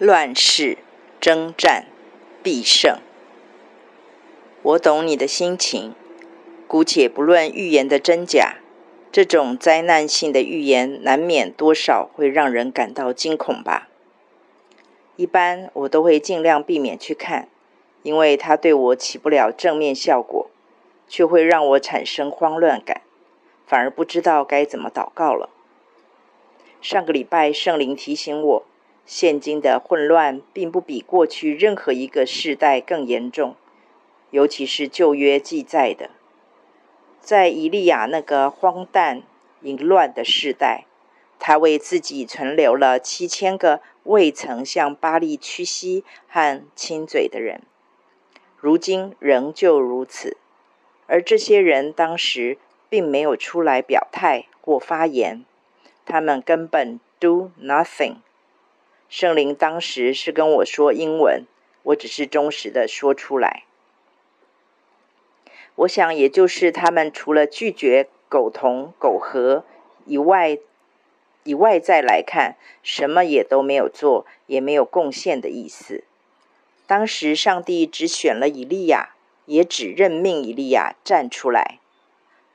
乱世征战必胜。我懂你的心情，姑且不论预言的真假，这种灾难性的预言难免多少会让人感到惊恐吧。一般我都会尽量避免去看，因为它对我起不了正面效果，却会让我产生慌乱感，反而不知道该怎么祷告了。上个礼拜圣灵提醒我。现今的混乱并不比过去任何一个世代更严重，尤其是旧约记载的，在以利亚那个荒诞淫乱的世代，他为自己存留了七千个未曾向巴力屈膝和亲嘴的人，如今仍旧如此。而这些人当时并没有出来表态或发言，他们根本 do nothing。圣灵当时是跟我说英文，我只是忠实的说出来。我想，也就是他们除了拒绝苟同苟合以外，以外在来看，什么也都没有做，也没有贡献的意思。当时上帝只选了以利亚，也只任命以利亚站出来。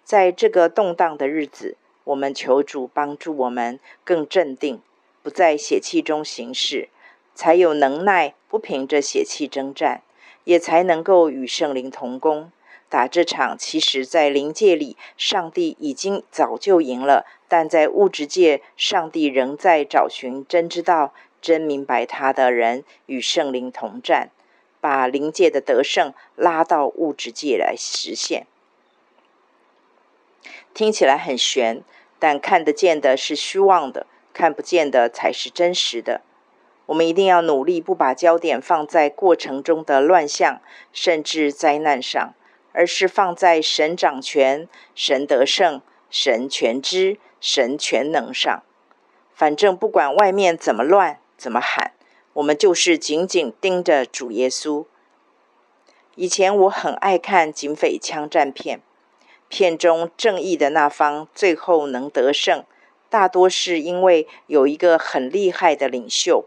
在这个动荡的日子，我们求主帮助我们更镇定。不在血气中行事，才有能耐不凭着血气征战，也才能够与圣灵同工，打这场其实在灵界里上帝已经早就赢了，但在物质界上帝仍在找寻真知道、真明白他的人与圣灵同战，把灵界的得胜拉到物质界来实现。听起来很玄，但看得见的是虚妄的。看不见的才是真实的。我们一定要努力，不把焦点放在过程中的乱象，甚至灾难上，而是放在神掌权、神得胜、神全知、神全能上。反正不管外面怎么乱、怎么喊，我们就是紧紧盯着主耶稣。以前我很爱看警匪枪战片，片中正义的那方最后能得胜。大多是因为有一个很厉害的领袖，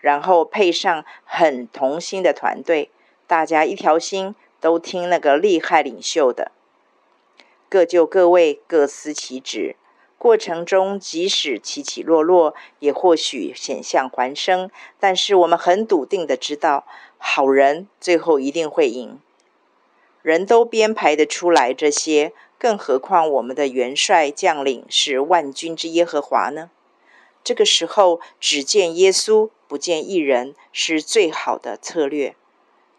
然后配上很同心的团队，大家一条心都听那个厉害领袖的，各就各位，各司其职。过程中即使起起落落，也或许险象环生，但是我们很笃定的知道，好人最后一定会赢。人都编排得出来这些。更何况我们的元帅将领是万军之耶和华呢？这个时候只见耶稣，不见一人，是最好的策略。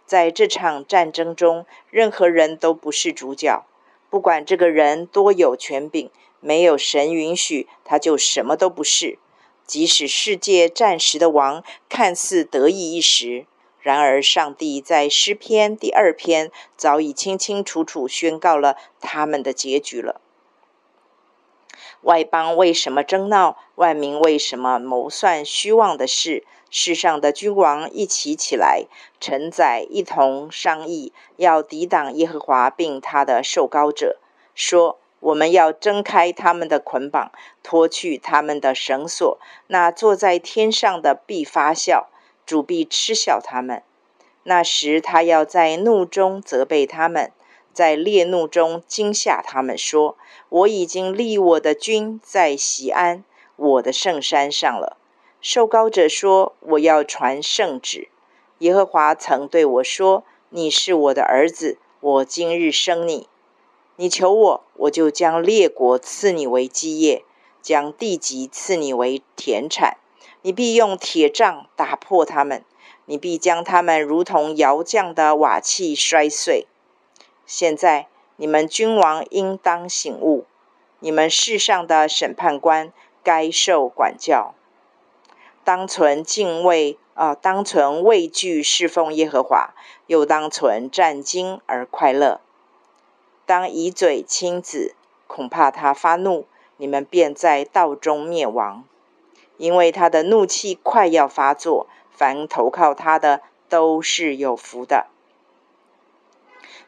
在这场战争中，任何人都不是主角。不管这个人多有权柄，没有神允许，他就什么都不是。即使世界暂时的王，看似得意一时。然而，上帝在诗篇第二篇早已清清楚楚宣告了他们的结局了。外邦为什么争闹？万民为什么谋算虚妄的事？世上的君王一起起来，臣宰一同商议，要抵挡耶和华并他的受膏者，说：我们要挣开他们的捆绑，脱去他们的绳索。那坐在天上的必发笑。主必嗤笑他们，那时他要在怒中责备他们，在烈怒中惊吓他们，说：“我已经立我的君在西安，我的圣山上了。”受膏者说：“我要传圣旨。耶和华曾对我说：‘你是我的儿子，我今日生你。你求我，我就将列国赐你为基业，将地极赐你为田产。’”你必用铁杖打破他们，你必将他们如同窑匠的瓦器摔碎。现在你们君王应当醒悟，你们世上的审判官该受管教，当存敬畏啊、当存畏惧侍奉耶和华，又当存战兢而快乐。当以嘴亲子，恐怕他发怒，你们便在道中灭亡。因为他的怒气快要发作，凡投靠他的都是有福的。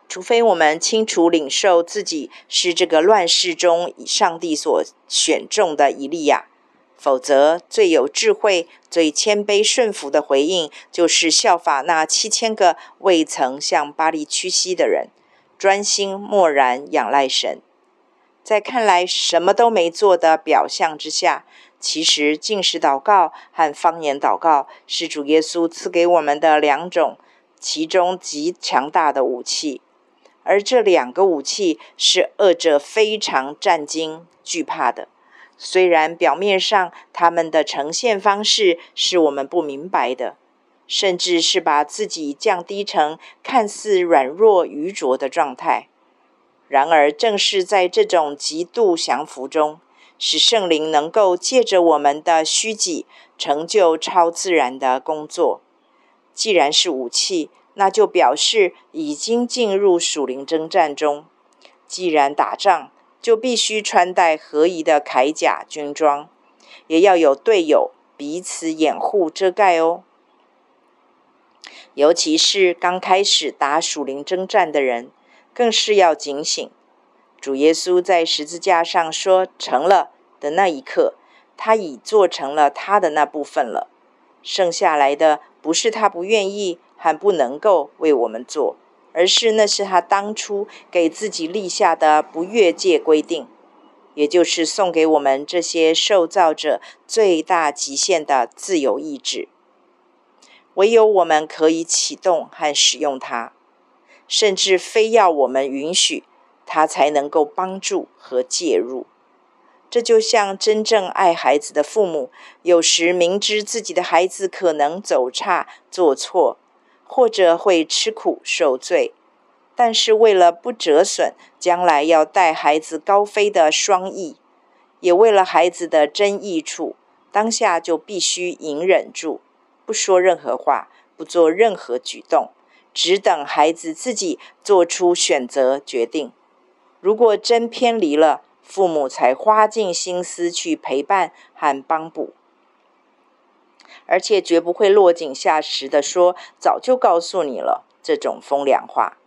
除非我们清楚领受自己是这个乱世中上帝所选中的一利亚，否则，最有智慧、最谦卑顺服的回应，就是效法那七千个未曾向巴力屈膝的人，专心默然仰赖神。在看来什么都没做的表象之下，其实禁食祷告和方言祷告是主耶稣赐给我们的两种，其中极强大的武器。而这两个武器是恶者非常战惊惧怕的。虽然表面上他们的呈现方式是我们不明白的，甚至是把自己降低成看似软弱愚拙的状态。然而，正是在这种极度降服中，使圣灵能够借着我们的虚己，成就超自然的工作。既然是武器，那就表示已经进入属灵征战中。既然打仗，就必须穿戴合宜的铠甲军装，也要有队友彼此掩护遮盖哦。尤其是刚开始打属灵征战的人。更是要警醒。主耶稣在十字架上说“成了”的那一刻，他已做成了他的那部分了。剩下来的不是他不愿意还不能够为我们做，而是那是他当初给自己立下的不越界规定，也就是送给我们这些受造者最大极限的自由意志。唯有我们可以启动和使用它。甚至非要我们允许，他才能够帮助和介入。这就像真正爱孩子的父母，有时明知自己的孩子可能走差、做错，或者会吃苦受罪，但是为了不折损将来要带孩子高飞的双翼，也为了孩子的真益处，当下就必须隐忍住，不说任何话，不做任何举动。只等孩子自己做出选择决定。如果真偏离了，父母才花尽心思去陪伴和帮补，而且绝不会落井下石的说“早就告诉你了”这种风凉话。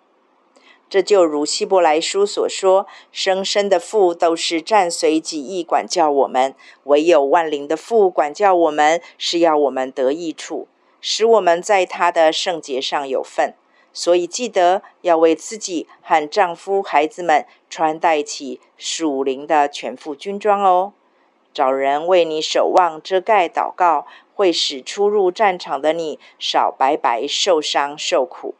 这就如希伯来书所说：“生身的父都是暂随己意管教我们，唯有万灵的父管教我们，是要我们得益处。”使我们在他的圣洁上有份，所以记得要为自己和丈夫、孩子们穿戴起属灵的全副军装哦。找人为你守望、遮盖、祷告，会使出入战场的你少白白受伤受苦。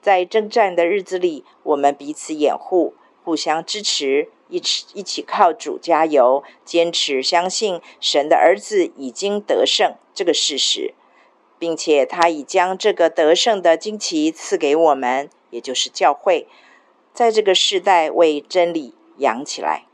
在征战的日子里，我们彼此掩护，互相支持，一起一起靠主加油，坚持相信神的儿子已经得胜这个事实，并且他已将这个得胜的旌旗赐给我们，也就是教会，在这个世代为真理扬起来。